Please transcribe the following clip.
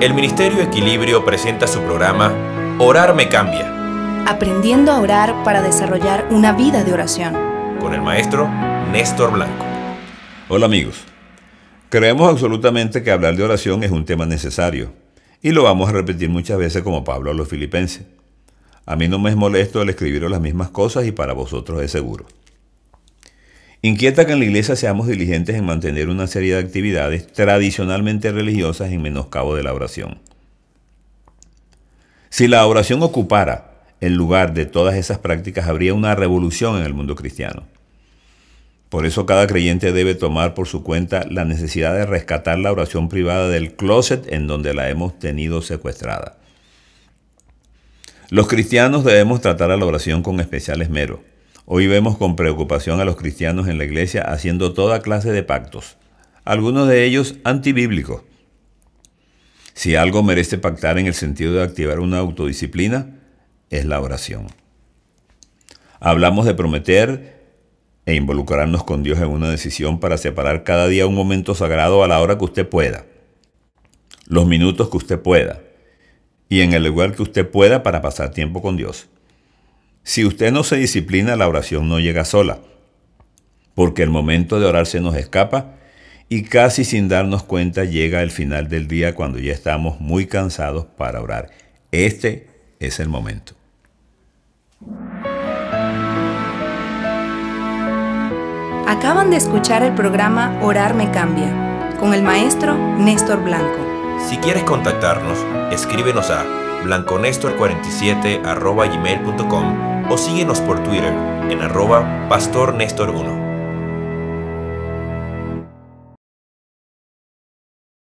el Ministerio Equilibrio presenta su programa Orar me cambia, Aprendiendo a orar para desarrollar una vida de oración. con el maestro Néstor Blanco. Hola amigos. Creemos absolutamente que hablar de oración es un tema necesario y lo vamos a repetir muchas veces como Pablo a los filipenses. A mí no me es molesto el escribir las mismas cosas y para vosotros es seguro. Inquieta que en la iglesia seamos diligentes en mantener una serie de actividades tradicionalmente religiosas en menoscabo de la oración. Si la oración ocupara el lugar de todas esas prácticas, habría una revolución en el mundo cristiano. Por eso cada creyente debe tomar por su cuenta la necesidad de rescatar la oración privada del closet en donde la hemos tenido secuestrada. Los cristianos debemos tratar a la oración con especial esmero. Hoy vemos con preocupación a los cristianos en la iglesia haciendo toda clase de pactos, algunos de ellos antibíblicos. Si algo merece pactar en el sentido de activar una autodisciplina, es la oración. Hablamos de prometer e involucrarnos con Dios en una decisión para separar cada día un momento sagrado a la hora que usted pueda, los minutos que usted pueda y en el lugar que usted pueda para pasar tiempo con Dios. Si usted no se disciplina, la oración no llega sola, porque el momento de orar se nos escapa y casi sin darnos cuenta llega el final del día cuando ya estamos muy cansados para orar. Este es el momento. Acaban de escuchar el programa Orar me cambia con el maestro Néstor Blanco. Si quieres contactarnos, escríbenos a blanconestor47 gmail.com o síguenos por Twitter en arroba pastornestor1.